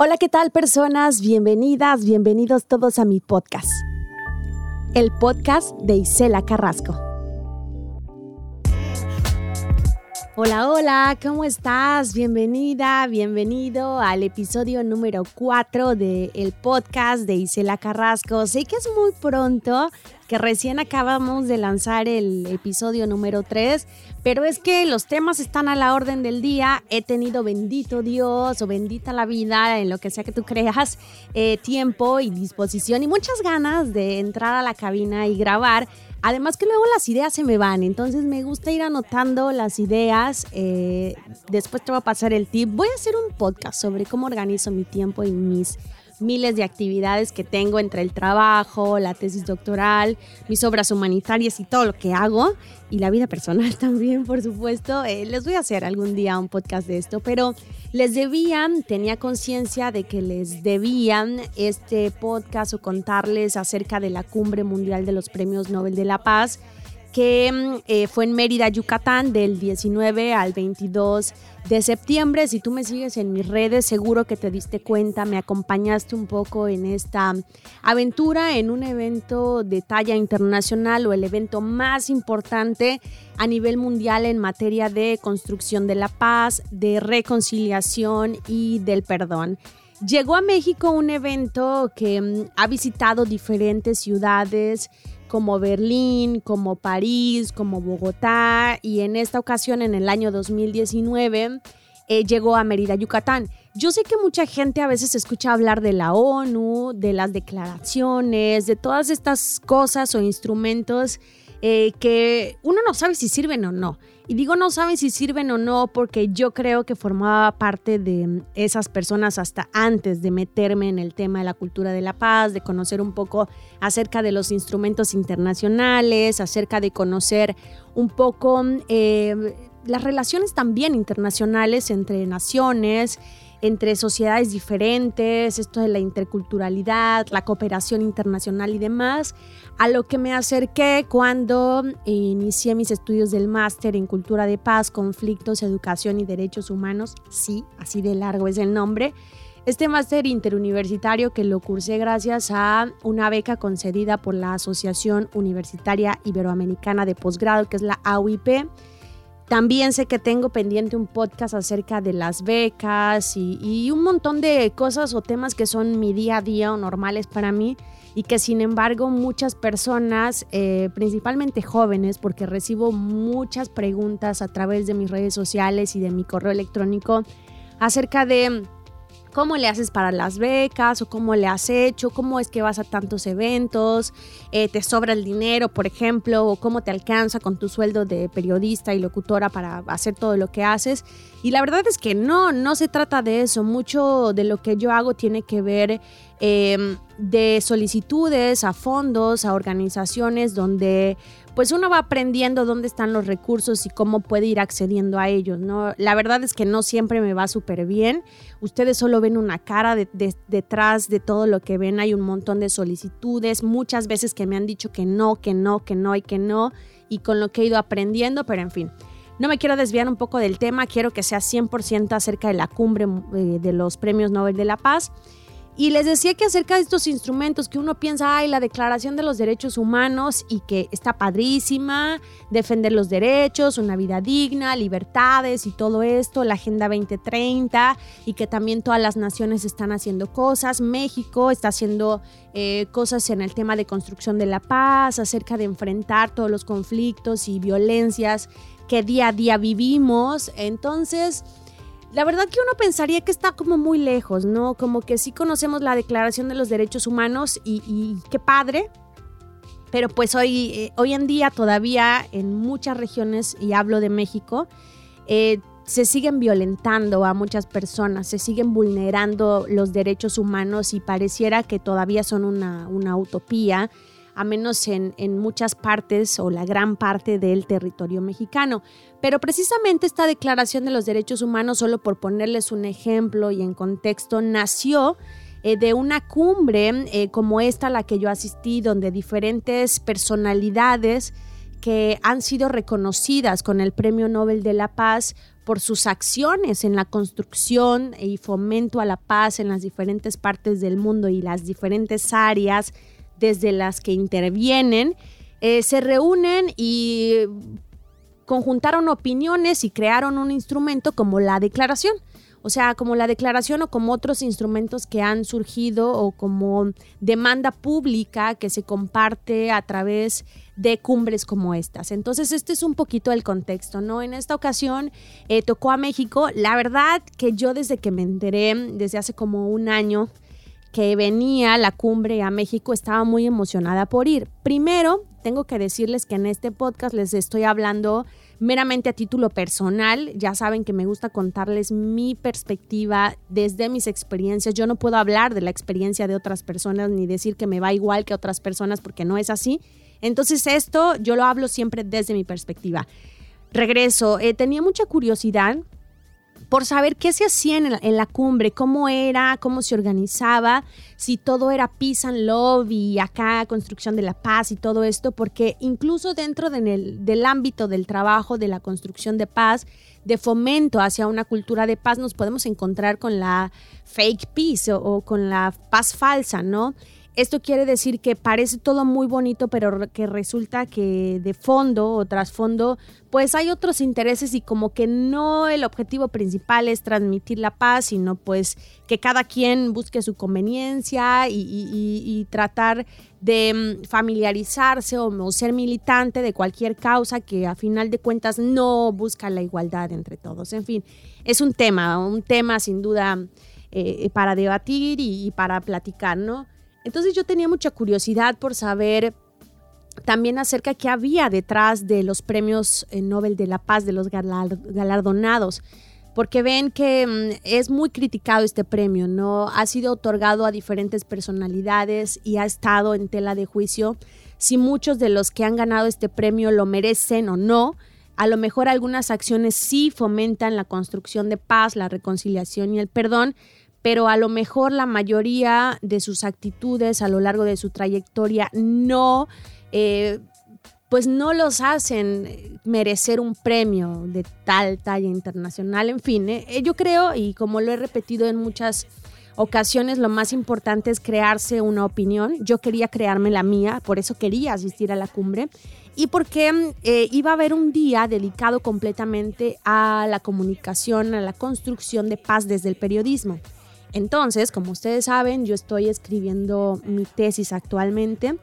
Hola, ¿qué tal personas? Bienvenidas, bienvenidos todos a mi podcast. El podcast de Isela Carrasco. Hola, hola, ¿cómo estás? Bienvenida, bienvenido al episodio número 4 del podcast de Isela Carrasco. Sé que es muy pronto, que recién acabamos de lanzar el episodio número 3, pero es que los temas están a la orden del día. He tenido bendito Dios o bendita la vida, en lo que sea que tú creas, eh, tiempo y disposición y muchas ganas de entrar a la cabina y grabar. Además que luego las ideas se me van, entonces me gusta ir anotando las ideas. Eh, después te voy a pasar el tip. Voy a hacer un podcast sobre cómo organizo mi tiempo y mis miles de actividades que tengo entre el trabajo, la tesis doctoral, mis obras humanitarias y todo lo que hago, y la vida personal también, por supuesto. Eh, les voy a hacer algún día un podcast de esto, pero les debían, tenía conciencia de que les debían este podcast o contarles acerca de la cumbre mundial de los premios Nobel de la Paz que mm, eh, fue en Mérida, Yucatán, del 19 al 22 de septiembre. Si tú me sigues en mis redes, seguro que te diste cuenta, me acompañaste un poco en esta aventura, en un evento de talla internacional o el evento más importante a nivel mundial en materia de construcción de la paz, de reconciliación y del perdón. Llegó a México un evento que mm, ha visitado diferentes ciudades, como Berlín, como París, como Bogotá y en esta ocasión en el año 2019 eh, llegó a Mérida, Yucatán. Yo sé que mucha gente a veces escucha hablar de la ONU, de las declaraciones, de todas estas cosas o instrumentos eh, que uno no sabe si sirven o no. Y digo no saben si sirven o no porque yo creo que formaba parte de esas personas hasta antes de meterme en el tema de la cultura de la paz, de conocer un poco acerca de los instrumentos internacionales, acerca de conocer un poco eh, las relaciones también internacionales entre naciones entre sociedades diferentes, esto de la interculturalidad, la cooperación internacional y demás, a lo que me acerqué cuando inicié mis estudios del máster en cultura de paz, conflictos, educación y derechos humanos, sí, así de largo es el nombre. Este máster interuniversitario que lo cursé gracias a una beca concedida por la Asociación Universitaria Iberoamericana de Posgrado, que es la AUIP, también sé que tengo pendiente un podcast acerca de las becas y, un montón de cosas o temas que son mi día a día o normales para mí y que sin embargo muchas personas, eh, principalmente jóvenes, porque recibo muchas preguntas a través de mis redes sociales y de mi correo electrónico acerca de cómo le haces para las becas o cómo le has hecho, cómo es que vas a tantos eventos, eh, te sobra el dinero, por ejemplo, o cómo te alcanza con tu sueldo de periodista y locutora para hacer todo lo que haces. Y la verdad es que no, no se trata de eso. Mucho de lo que yo hago tiene que ver em, de solicitudes a fondos, a organizaciones donde pues uno va aprendiendo dónde están los recursos y cómo puede ir accediendo a ellos, ¿no? La verdad es que no siempre me va súper bien. Ustedes solo ven una cara detrás de todo lo que ven. Hay un montón de solicitudes, muchas veces que me han dicho que no, que no, que no y que no, y con lo que he ido aprendiendo, pero en fin. No me quiero desviar un poco del tema, quiero que sea 100% acerca de la cumbre eh, de los premios Nobel de la Paz. Y les decía que acerca de estos instrumentos que uno piensa, ay, la Declaración de los Derechos Humanos y que está padrísima, defender los derechos, una vida digna, libertades y todo esto, la Agenda 2030 y que también todas las naciones están haciendo cosas. México está haciendo eh, cosas en el tema de construcción de la paz, acerca de enfrentar todos los conflictos y violencias que día a día vivimos. Entonces, la verdad que uno pensaría que está como muy lejos, ¿no? Como que sí conocemos la Declaración de los Derechos Humanos y, qué padre, pero pues hoy, eh, hoy en día todavía en muchas regiones, y hablo de México, eh, se siguen violentando a muchas personas, se siguen vulnerando los derechos humanos y pareciera que todavía son una, una utopía a menos en, muchas partes o la gran parte del territorio mexicano. Pero precisamente esta Declaración de los Derechos Humanos, solo por ponerles un ejemplo y en contexto, nació eh, de una cumbre eh, como esta a la que yo asistí, donde diferentes personalidades que han sido reconocidas con el Premio Nobel de la Paz por sus acciones en la construcción y fomento a la paz en las diferentes partes del mundo y las diferentes áreas desde las que intervienen, eh, se reúnen y conjuntaron opiniones y crearon un instrumento como la declaración. O sea, como la declaración o como otros instrumentos que han surgido o como demanda pública que se comparte a través de cumbres como estas. Entonces, este es un poquito el contexto, ¿no? En esta ocasión eh, tocó a México. La verdad que yo desde que me enteré, desde hace como un año, que venía la cumbre a México, estaba muy emocionada por ir. Primero, tengo que decirles que en este podcast les estoy hablando meramente a título personal. Ya saben que me gusta contarles mi perspectiva desde mis experiencias. Yo no puedo hablar de la experiencia de otras personas ni decir que me va igual que otras personas porque no es así. Entonces esto yo lo hablo siempre desde mi perspectiva. Regreso, eh, tenía mucha curiosidad por saber qué se hacía en la, cumbre, cómo era, cómo se organizaba, si todo era peace and love y acá construcción de la paz y todo esto, porque incluso dentro del ámbito del trabajo de la construcción de paz, de fomento hacia una cultura de paz, nos podemos encontrar con la fake peace o con la paz falsa, ¿no? Esto quiere decir que parece todo muy bonito, pero que resulta que de fondo o trasfondo, pues hay otros intereses y como que no el objetivo principal es transmitir la paz, sino pues que cada quien busque su conveniencia y, tratar de mm, familiarizarse o, ser militante de cualquier causa que a final de cuentas no busca la igualdad entre todos. En fin, es un tema, un tema sin duda eh, para debatir y para platicar, ¿no? Entonces yo tenía mucha curiosidad por saber también acerca qué había detrás de los premios eh, Nobel de la Paz, de los galardonados, porque ven que mm, es muy criticado este premio, ¿no? Ha sido otorgado a diferentes personalidades y ha estado en tela de juicio si muchos de los que han ganado este premio lo merecen o no. A lo mejor algunas acciones sí fomentan la construcción de paz, la reconciliación y el perdón, pero a lo mejor la mayoría de sus actitudes a lo largo de su trayectoria no, eh, pues no los hacen merecer un premio de tal talla internacional. En fin, eh, eh, yo creo, y como lo he repetido en muchas ocasiones, lo más importante es crearse una opinión. Yo quería crearme la mía, por eso quería asistir a la cumbre y porque iba a haber un día dedicado completamente a la comunicación, a la construcción de paz desde el periodismo. Entonces, como ustedes saben, yo estoy escribiendo mi tesis actualmente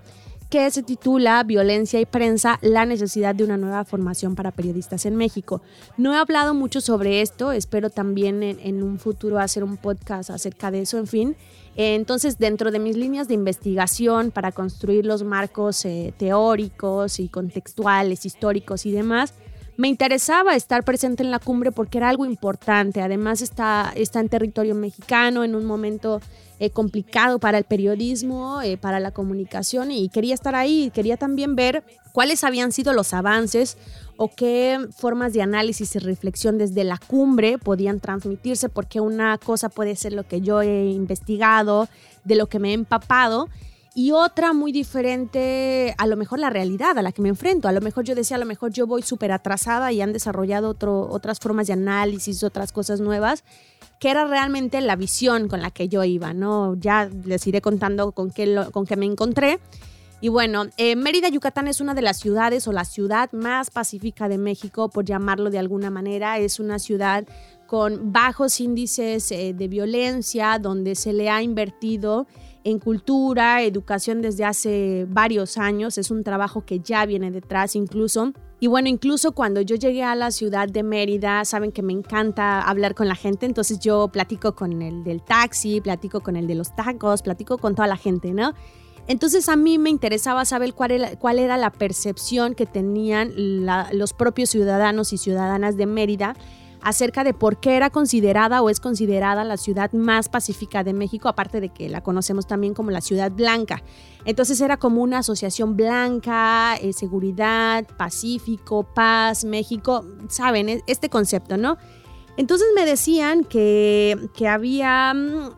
que se titula Violencia y Prensa, la necesidad de una nueva formación para periodistas en México. No he hablado mucho sobre esto, espero también en, un futuro hacer un podcast acerca de eso, en fin. Entonces, dentro de mis líneas de investigación para construir los marcos eh, teóricos y contextuales, históricos y demás, me interesaba estar presente en la cumbre porque era algo importante. Además está, está en territorio mexicano, en un momento eh, complicado para el periodismo, eh, para la comunicación y quería estar ahí. Quería también ver cuáles habían sido los avances o qué formas de análisis y reflexión desde la cumbre podían transmitirse, porque una cosa puede ser lo que yo he investigado, de lo que me he empapado y otra muy diferente a lo mejor la realidad a la que me enfrento. A lo mejor yo decía, a lo mejor yo voy súper atrasada y han desarrollado otro, otras formas de análisis, otras cosas nuevas, que era realmente la visión con la que yo iba, ¿no? Ya les iré contando con qué, con qué me encontré. Y bueno, eh, Mérida, Yucatán es una de las ciudades o la ciudad más pacífica de México, por llamarlo de alguna manera. Es una ciudad con bajos índices eh, de violencia, donde se le ha invertido en cultura, educación desde hace varios años. Es un trabajo que ya viene detrás incluso. Y bueno, incluso cuando yo llegué a la ciudad de Mérida, saben que me encanta hablar con la gente, entonces yo platico con el del taxi, platico con el de los tacos, platico con toda la gente, ¿no? Entonces a mí me interesaba saber cuál era, la percepción que tenían los propios ciudadanos y ciudadanas de Mérida acerca de por qué era considerada o es considerada la ciudad más pacífica de México, aparte de que la conocemos también como la ciudad blanca. Entonces era como una asociación blanca, eh, seguridad, pacífico, paz, México, saben, e, este concepto, ¿no? Entonces me decían que, que había mm,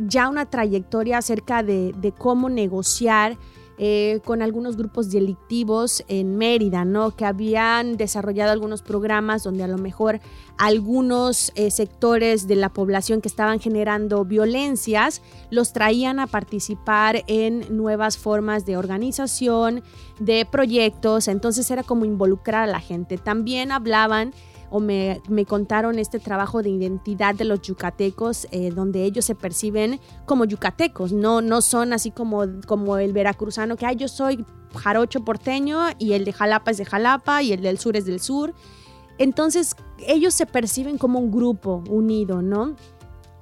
ya una trayectoria acerca de, de cómo negociar eh, con algunos grupos delictivos en Mérida, ¿no? Que habían desarrollado algunos programas donde a lo mejor algunos eh, sectores de la población que estaban generando violencias los traían a participar en nuevas formas de organización, de proyectos, entonces era como involucrar a la gente. También hablaban o me, contaron este trabajo de identidad de los yucatecos, eh, donde ellos se perciben como yucatecos, no, no son así como, como el veracruzano que, ay, yo soy jarocho porteño y el de Jalapa es de Jalapa y el del sur es del sur. Entonces ellos se perciben como un grupo unido, ¿no?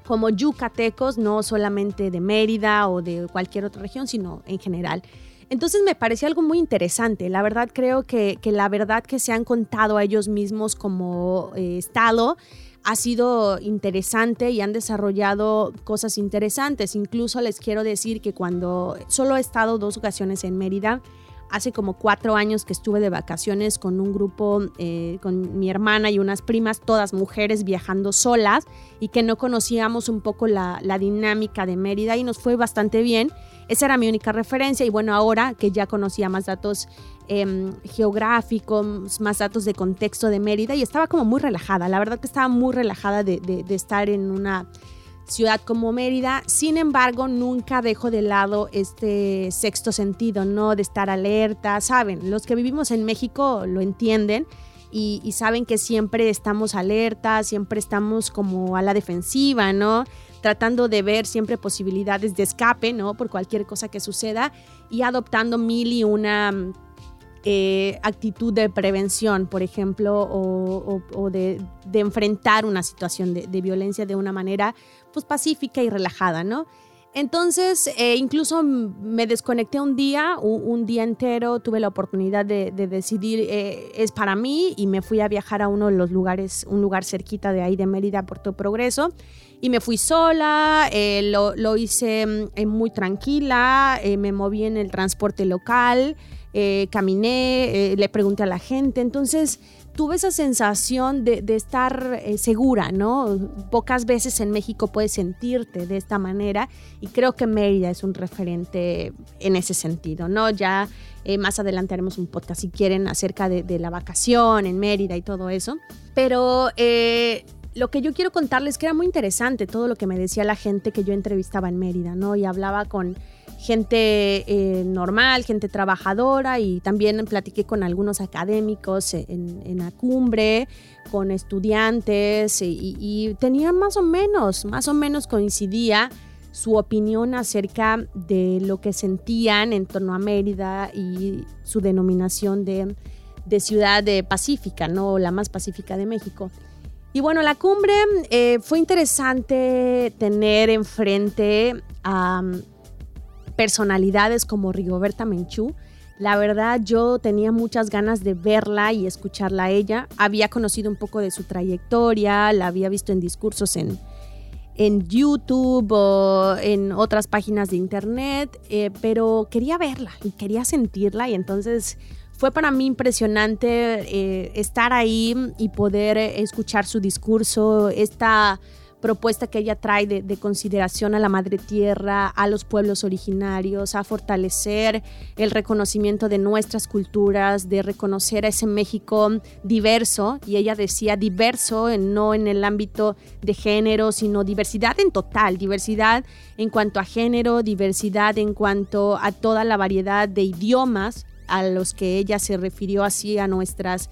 Como yucatecos, no solamente de Mérida o de cualquier otra región, sino en general. Entonces me parecía algo muy interesante. La verdad creo que, la verdad que se han contado a ellos mismos como eh, Estado ha sido interesante y han desarrollado cosas interesantes. Incluso les quiero decir que cuando solo he estado dos ocasiones en Mérida, hace como cuatro años que estuve de vacaciones con un grupo, eh, con mi hermana y unas primas, todas mujeres viajando solas y que no conocíamos un poco la, la dinámica de Mérida y nos fue bastante bien. Esa era mi única referencia y bueno, ahora que ya conocía más datos em, geográficos, más datos de contexto de Mérida y estaba como muy relajada, la verdad que estaba muy relajada de, estar en una ciudad como Mérida. Sin embargo, nunca dejo de lado este sexto sentido, ¿no? De estar alerta, ¿saben? Los que vivimos en México lo entienden. Y, y, saben que siempre estamos alerta, siempre estamos como a la defensiva, ¿no? Tratando de ver siempre posibilidades de escape, ¿no? Por cualquier cosa que suceda y adoptando mil una eh, actitud de prevención, por ejemplo, o, de, enfrentar una situación de, violencia de una manera pues pacífica y relajada, ¿no? Entonces, eh, incluso me desconecté un día, un, día entero, tuve la oportunidad de, decidir, eh, es para mí, y me fui a viajar a uno de los lugares, un lugar cerquita de ahí de Mérida, Puerto Progreso, y me fui sola, eh, lo, hice muy tranquila, me moví en el transporte local, caminé, le pregunté a la gente, entonces tuve esa sensación de, estar eh, segura, ¿no? Pocas veces en México puedes sentirte de esta manera y creo que Mérida es un referente en ese sentido, ¿no? Ya eh, más adelante haremos un podcast si quieren acerca de, la vacación en Mérida y todo eso, pero... Eh, lo que yo quiero contarles que era muy interesante todo lo que me decía la gente que yo entrevistaba en Mérida, ¿no? Y hablaba con gente eh, normal, gente trabajadora y también platiqué con algunos académicos en, la cumbre, con estudiantes y, tenían más o menos, más o menos coincidía su opinión acerca de lo que sentían en torno a Mérida y su denominación de, ciudad de pacífica, ¿no? La más pacífica de México. Y bueno, la cumbre eh, fue interesante tener enfrente a, personalidades como Rigoberta Menchú. La verdad yo tenía muchas ganas de verla y escucharla a ella. Había conocido un poco de su trayectoria, la había visto en discursos en, en YouTube o en otras páginas de internet, eh, pero quería verla y quería sentirla y entonces fue para mí impresionante eh, estar ahí y poder escuchar su discurso, esta propuesta que ella trae de, consideración a la madre tierra, a los pueblos originarios, a fortalecer el reconocimiento de nuestras culturas, de reconocer a ese México diverso, y ella decía diverso, no en el ámbito de género, sino diversidad en total, diversidad en cuanto a género, diversidad en cuanto a toda la variedad de idiomas a los que ella se refirió así a nuestras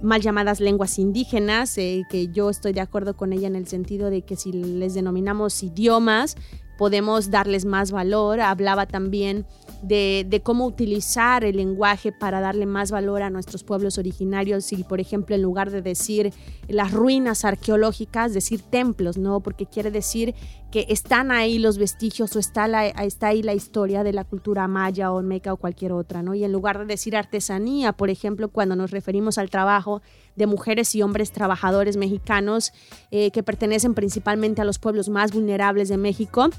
mal llamadas lenguas indígenas, eh, que yo estoy de acuerdo con ella en el sentido de que si les denominamos idiomas, podemos darles más valor. Hablaba también de, cómo utilizar el lenguaje para darle más valor a nuestros pueblos originarios y, por ejemplo, en lugar de decir las ruinas arqueológicas, decir templos, ¿no? Porque quiere decir que están ahí los vestigios o está, la, está ahí la historia de la cultura maya o meca o cualquier otra, ¿no? Y en lugar de decir artesanía, por ejemplo, cuando nos referimos al trabajo de mujeres y hombres trabajadores mexicanos eh, que pertenecen principalmente a los pueblos más vulnerables de México,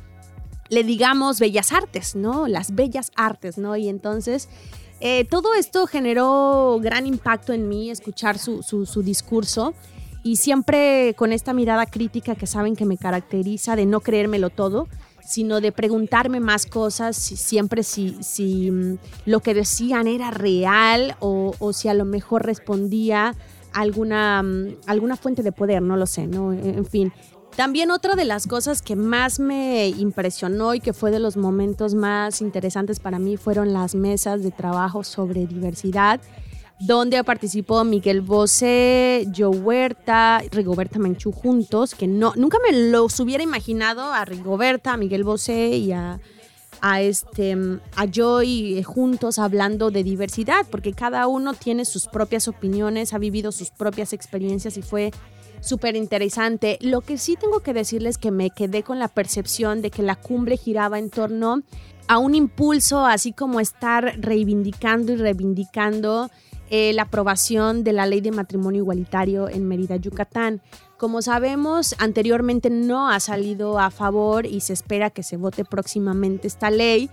le digamos bellas artes, ¿no? Las bellas artes, ¿no? Y entonces eh, todo esto generó gran impacto en mí, escuchar su, su, discurso y siempre con esta mirada crítica que saben que me caracteriza de no creérmelo todo, sino de preguntarme más cosas, siempre si, si mm, lo que decían era real o, o si a lo mejor respondía alguna, mm, alguna fuente de poder, no lo sé, ¿no? En fin. También otra de las cosas que más me impresionó y que fue de los momentos más interesantes para mí fueron las mesas de trabajo sobre diversidad, donde participó Miguel Bosé, Joe Huerta, Rigoberta Menchú juntos, que no, nunca me los hubiera imaginado a Rigoberta, a Miguel Bosé y a a, este, a Joy eh, juntos hablando de diversidad, porque cada uno tiene sus propias opiniones, ha vivido sus propias experiencias y fue súper interesante. Lo que sí tengo que decirles que me quedé con la percepción de que la cumbre giraba en torno a un impulso, así como estar reivindicando y reivindicando eh, la aprobación de la ley de matrimonio igualitario en Mérida, Yucatán. Como sabemos, anteriormente no ha salido a favor y se espera que se vote próximamente esta ley.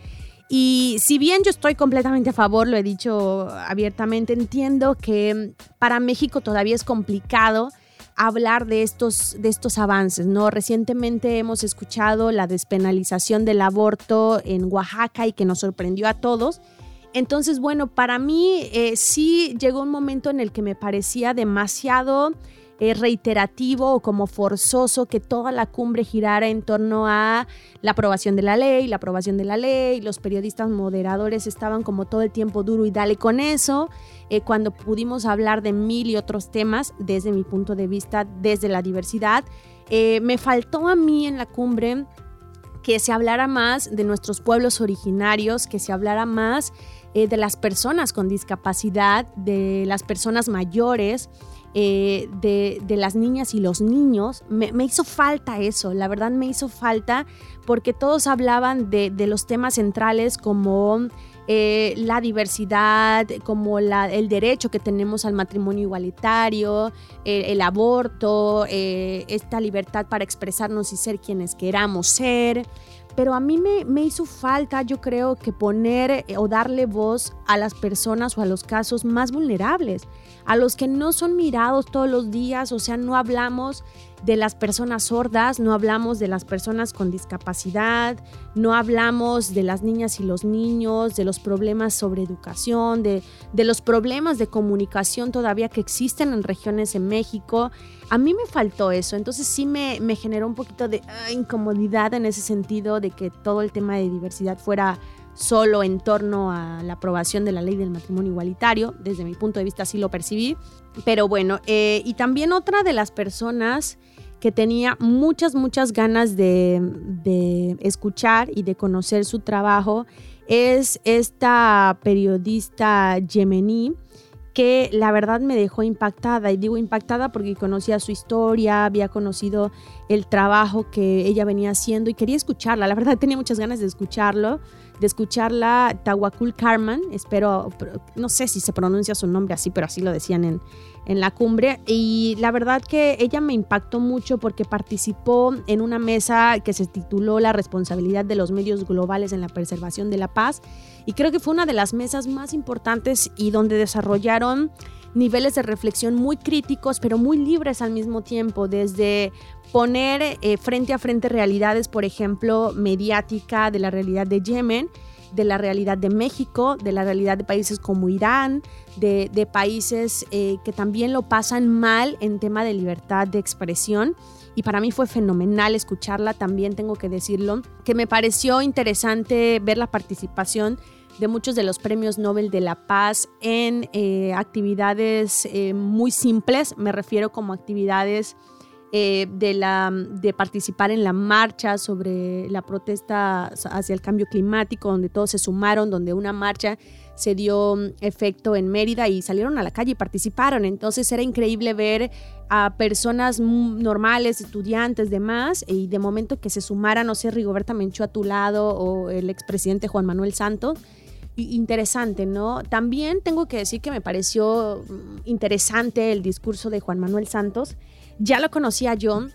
Y si bien yo estoy completamente a favor, lo he dicho abiertamente, entiendo que para México todavía es complicado hablar de estos, de estos avances, ¿no? Recientemente hemos escuchado la despenalización del aborto en Oaxaca y que nos sorprendió a todos. Entonces, bueno, para mí eh, sí llegó un momento en el que me parecía demasiado eh, reiterativo o como forzoso que toda la cumbre girara en torno a la aprobación de la ley, la aprobación de la ley, los periodistas moderadores estaban como todo el tiempo duro y dale con eso, eh, cuando pudimos hablar de mil y otros temas desde mi punto de vista, desde la diversidad. me faltó a mí en la cumbre que se hablara más de nuestros pueblos originarios, que se hablara más eh, de las personas con discapacidad, de las personas mayores, eh, de, las niñas y los niños. Me, hizo falta eso, la verdad me hizo falta porque todos hablaban de, los temas centrales como eh, la diversidad, como el derecho que tenemos al matrimonio igualitario, el aborto, esta libertad para expresarnos y ser quienes queramos ser pero a mí me, hizo falta, yo creo, que poner eh, o darle voz a las personas o a los casos más vulnerables, a los que no son mirados todos los días, o sea, no hablamos de las personas sordas, no hablamos de las personas con discapacidad, no hablamos de las niñas y los niños, de los problemas sobre educación, de, de los problemas de comunicación todavía que existen en regiones en México. A mí me faltó eso, entonces sí me, me generó un poquito de ah, incomodidad en ese sentido de que todo el tema de diversidad fuera solo en torno a la aprobación de la ley del matrimonio igualitario. Desde mi punto de vista así lo percibí. Pero bueno, eh, y también otra de las personas que tenía muchas, muchas ganas de, de escuchar y de conocer su trabajo es esta periodista yemení que la verdad me dejó impactada. Y digo impactada porque conocía su historia, había conocido el trabajo que ella venía haciendo y quería escucharla. La verdad tenía muchas ganas de escucharlo, de escucharla. Tawakul Karman, espero, no sé si se pronuncia su nombre así, pero así lo decían en, en la cumbre. Y la verdad que ella me impactó mucho porque participó en una mesa que se tituló La responsabilidad de los medios globales en la preservación de la paz. Y creo que fue una de las mesas más importantes y donde desarrollaron niveles de reflexión muy críticos, pero muy libres al mismo tiempo, desde poner eh, frente a frente realidades, por ejemplo, mediática de la realidad de Yemen, de la realidad de México, de la realidad de países como Irán, de, países eh, que también lo pasan mal en tema de libertad de expresión. Y para mí fue fenomenal escucharla, también tengo que decirlo, que me pareció interesante ver la participación de muchos de los premios Nobel de la Paz en eh, actividades eh, muy simples, me refiero como actividades eh, de, la, de participar en la marcha sobre la protesta hacia el cambio climático, donde todos se sumaron, donde una marcha se dio mm, efecto en Mérida y salieron a la calle y participaron. Entonces era increíble ver a personas normales, estudiantes, demás, y de momento que se sumaran, no sé, Rigoberta Menchú a tu lado o el expresidente Juan Manuel Santos interesante, ¿no? También tengo que decir que me pareció mm, interesante el discurso de Juan Manuel Santos. Ya lo conocía yo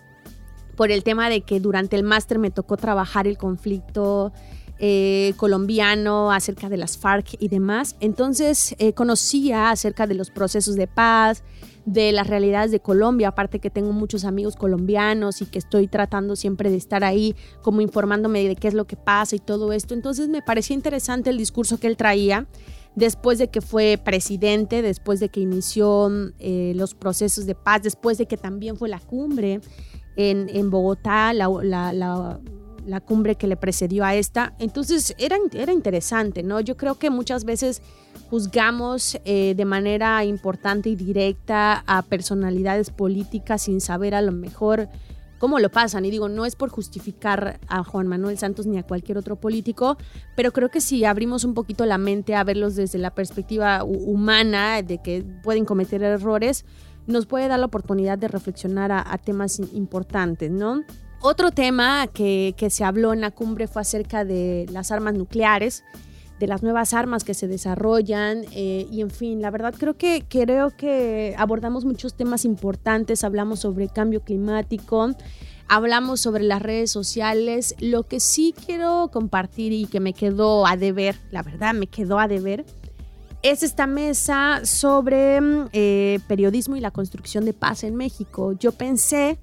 por el tema de que durante el máster me tocó trabajar el conflicto eh, colombiano acerca de las FARC y demás. Entonces eh, conocía acerca de los procesos de paz, de las realidades de Colombia, aparte que tengo muchos amigos colombianos y que estoy tratando siempre de estar ahí como informándome de qué es lo que pasa y todo esto. Entonces me parecía interesante el discurso que él traía después de que fue presidente, después de que inició eh, los procesos de paz, después de que también fue la cumbre en, Bogotá, la la cumbre que le precedió a esta. Entonces era, era interesante, ¿no? Yo creo que muchas veces juzgamos eh, de manera importante y directa a personalidades políticas sin saber a lo mejor cómo lo pasan. Y digo, no es por justificar a Juan Manuel Santos ni a cualquier otro político, pero creo que si abrimos un poquito la mente a verlos desde la perspectiva humana de que pueden cometer errores, nos puede dar la oportunidad de reflexionar a, temas importantes, ¿no? Otro tema que, se habló en la cumbre fue acerca de las armas nucleares, de las nuevas armas que se desarrollan eh, y en fin, la verdad creo que creo que abordamos muchos temas importantes, hablamos sobre cambio climático, hablamos sobre las redes sociales, lo que sí quiero compartir y que me quedó a deber, la verdad me quedó a deber, es esta mesa sobre eh, periodismo y la construcción de paz en México. Yo pensé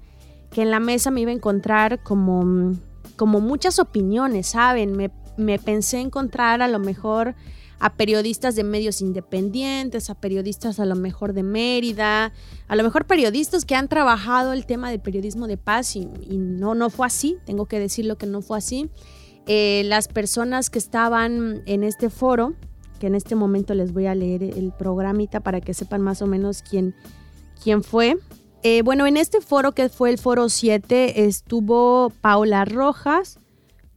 que en la mesa me iba a encontrar como, como muchas opiniones, ¿saben? Me pensé encontrar a lo mejor a periodistas de medios independientes, a periodistas a lo mejor de Mérida, a lo mejor periodistas que han trabajado el tema del periodismo de paz y, no, no fue así, tengo que decirlo que no fue así. Eh, las personas que estaban en este foro, que en este momento les voy a leer el programita para que sepan más o menos quién, quién fue. Eh, bueno, en este foro que fue el foro 7 estuvo Paula Rojas,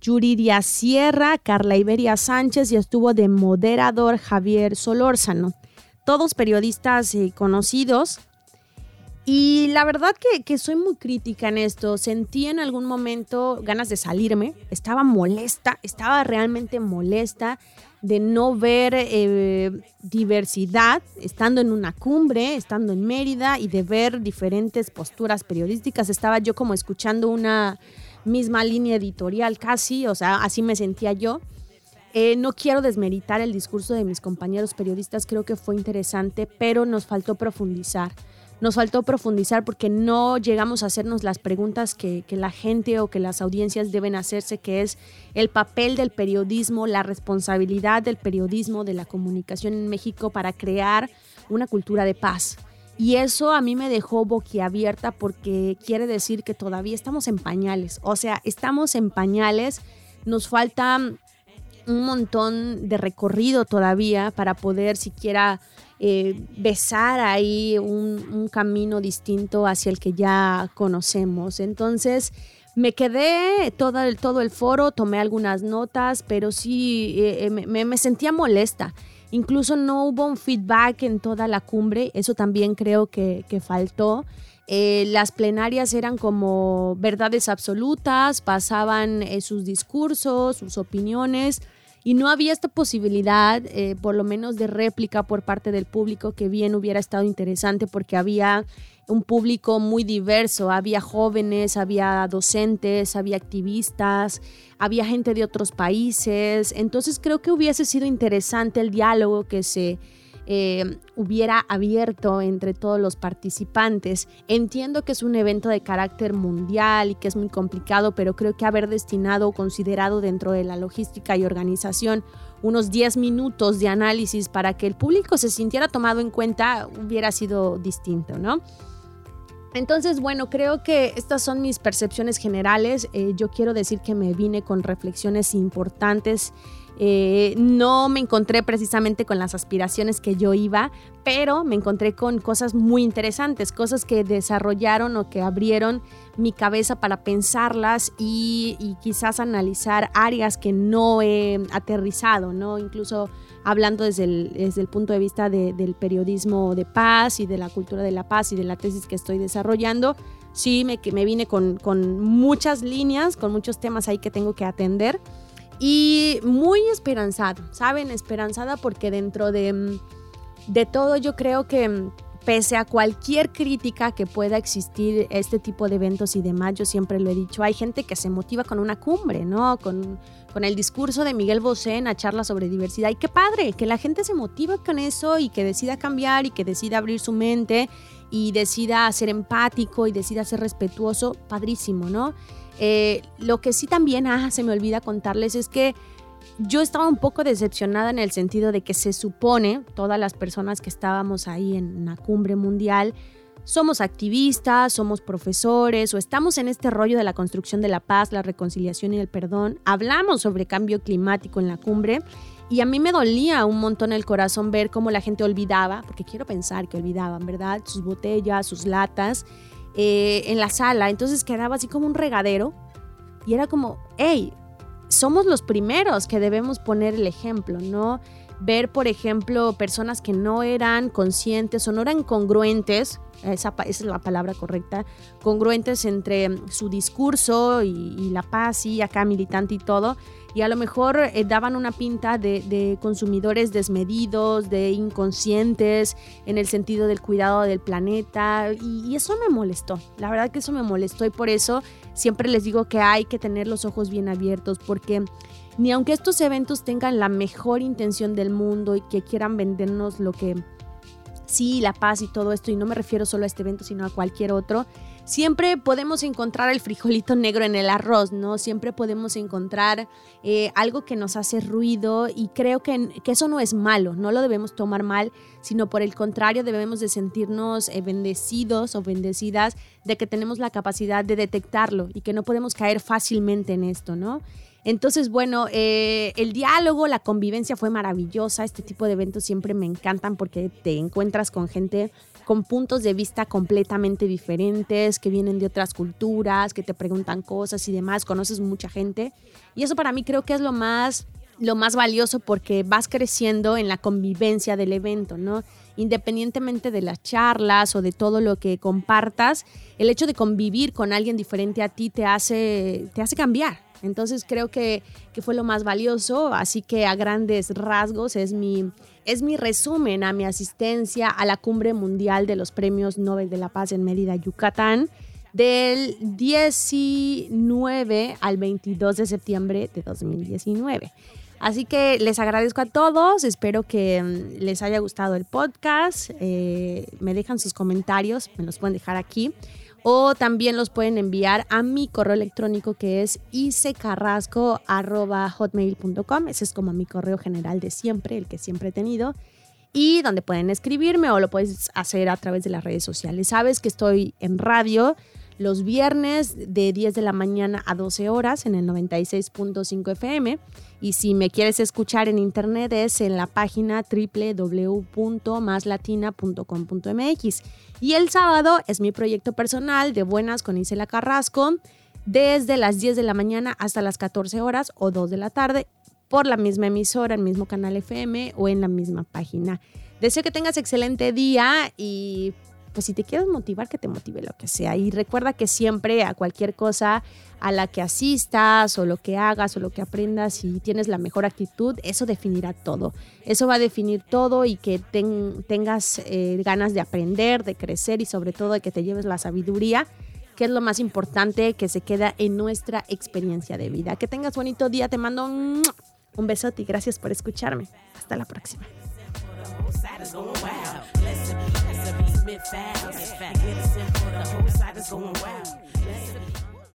Yuridia Sierra, Carla Iberia Sánchez y estuvo de moderador Javier Solórzano. Todos periodistas eh, conocidos. Y la verdad que, soy muy crítica en esto. Sentí en algún momento ganas de salirme. Estaba molesta, estaba realmente molesta de no ver eh, diversidad, estando en una cumbre, estando en Mérida y de ver diferentes posturas periodísticas. Estaba yo como escuchando una misma línea editorial casi, o sea, así me sentía yo. Eh, no quiero desmeritar el discurso de mis compañeros periodistas, creo que fue interesante, pero nos faltó profundizar nos faltó profundizar porque no llegamos a hacernos las preguntas que, la gente o que las audiencias deben hacerse, que es el papel del periodismo, la responsabilidad del periodismo, de la comunicación en México para crear una cultura de paz. Y eso a mí me dejó boquiabierta porque quiere decir que todavía estamos en pañales. O sea, estamos en pañales, nos falta un montón de recorrido todavía para poder siquiera eh, besar ahí un, camino distinto hacia el que ya conocemos. Entonces, me quedé todo el, todo el foro, tomé algunas notas, pero sí eh, eh, me, sentía molesta. Incluso no hubo un feedback en toda la cumbre, eso también creo que, faltó. las plenarias eran como verdades absolutas, pasaban sus discursos, sus opiniones, y no había esta posibilidad, eh, por lo menos de réplica por parte del público, que bien hubiera estado interesante porque había un público muy diverso, había jóvenes, había docentes, había activistas, había gente de otros países, entonces creo que hubiese sido interesante el diálogo que se eh, hubiera abierto entre todos los participantes. Entiendo que es un evento de carácter mundial y que es muy complicado, pero creo que haber destinado o considerado dentro de la logística y organización unos 10 minutos de análisis para que el público se sintiera tomado en cuenta hubiera sido distinto, ¿no? Entonces, bueno, creo que estas son mis percepciones generales. Eh, yo quiero decir que me vine con reflexiones importantes eh, no me encontré precisamente con las aspiraciones que yo iba, pero me encontré con cosas muy interesantes, cosas que desarrollaron o que abrieron mi cabeza para pensarlas y, quizás analizar áreas que no he aterrizado, ¿no? Incluso hablando desde el, punto de vista del periodismo de paz y de la cultura de la paz y de la tesis que estoy desarrollando, sí me, me vine con, con muchas líneas, con muchos temas ahí que tengo que atender y muy esperanzada, ¿saben? Esperanzada porque dentro de, de todo yo creo que, pese a cualquier crítica que pueda existir este tipo de eventos y demás, yo siempre lo he dicho, hay gente que se motiva con una cumbre, ¿no? Con, con el discurso de Miguel Bosé en la charla sobre diversidad. Y qué padre, que la gente se motive con eso y que decida cambiar y que decida abrir su mente y decida ser empático y decida ser respetuoso, padrísimo, ¿no? Eh, lo que sí también, ah, se me olvida contarles es que yo estaba un poco decepcionada en el sentido de que se supone, todas las personas que estábamos ahí en la cumbre mundial, somos activistas, somos profesores o estamos en este rollo de la construcción de la paz, la reconciliación y el perdón. Hablamos sobre cambio climático en la cumbre y a mí me dolía un montón el corazón ver cómo la gente olvidaba, porque quiero pensar que olvidaban, ¿verdad? Sus botellas, sus latas eh, en la sala. Entonces quedaba así como un regadero y era como, hey, somos los primeros que debemos poner el ejemplo, ¿no? Ver, por ejemplo, personas que no eran conscientes o no eran congruentes, esa, es la palabra correcta, congruentes entre su discurso y, la paz y acá militante y todo, y a lo mejor eh, daban una pinta de, consumidores desmedidos, de inconscientes en el sentido del cuidado del planeta y, eso me molestó, la verdad que eso me molestó y por eso siempre les digo que hay que tener los ojos bien abiertos porque ni aunque estos eventos tengan la mejor intención del mundo y que quieran vendernos lo que sí, la paz y todo esto, y no me refiero solo a este evento, sino a cualquier otro, siempre podemos encontrar el frijolito negro en el arroz, ¿no? Siempre podemos encontrar eh, algo que nos hace ruido y creo que, eso no es malo, no lo debemos tomar mal, sino por el contrario debemos de sentirnos eh, bendecidos o bendecidas de que tenemos la capacidad de detectarlo y que no podemos caer fácilmente en esto, ¿no? Entonces, bueno, eh, el diálogo, la convivencia fue maravillosa. Este tipo de eventos siempre me encantan porque te encuentras con gente con puntos de vista completamente diferentes, que vienen de otras culturas, que te preguntan cosas y demás, conoces mucha gente. Y eso para mí creo que es lo más, lo más valioso porque vas creciendo en la convivencia del evento, ¿no? Independientemente de las charlas o de todo lo que compartas, el hecho de convivir con alguien diferente a ti te hace, te hace cambiar. Entonces creo que, que fue lo más valioso, así que a grandes rasgos es mi, es mi resumen a mi asistencia a la cumbre mundial de los premios Nobel de la Paz en Mérida, Yucatán, del 19 al 22 de septiembre de 2019. Así que les agradezco a todos, espero que mm, les haya gustado el podcast, eh, me dejan sus comentarios, me los pueden dejar aquí o también los pueden enviar a mi correo electrónico que es isecarrasco.hotmail.com. Ese es como mi correo general de siempre, el que siempre he tenido. Y donde pueden escribirme o lo puedes hacer a través de las redes sociales. Sabes que estoy en radio los viernes de 10 de la mañana a 12 horas en el 96.5 FM. Y si me quieres escuchar en internet es en la página www.maslatina.com.mx. Y el sábado es mi proyecto personal de Buenas con Isela Carrasco desde las 10 de la mañana hasta las 14 horas o 2 de la tarde por la misma emisora, el mismo canal FM o en la misma página. Deseo que tengas excelente día y pues si te quieres motivar, que te motive lo que sea. Y recuerda que siempre a cualquier cosa a la que asistas o lo que hagas o lo que aprendas, si tienes la mejor actitud, eso definirá todo. Eso va a definir todo y que tengas eh, ganas de aprender, de crecer y sobre todo de que te lleves la sabiduría que es lo más importante que se queda en nuestra experiencia de vida. Que tengas bonito día, te mando un, besote y gracias por escucharme. Hasta la próxima. Smith fast. Get a sip for the whole side is going wild.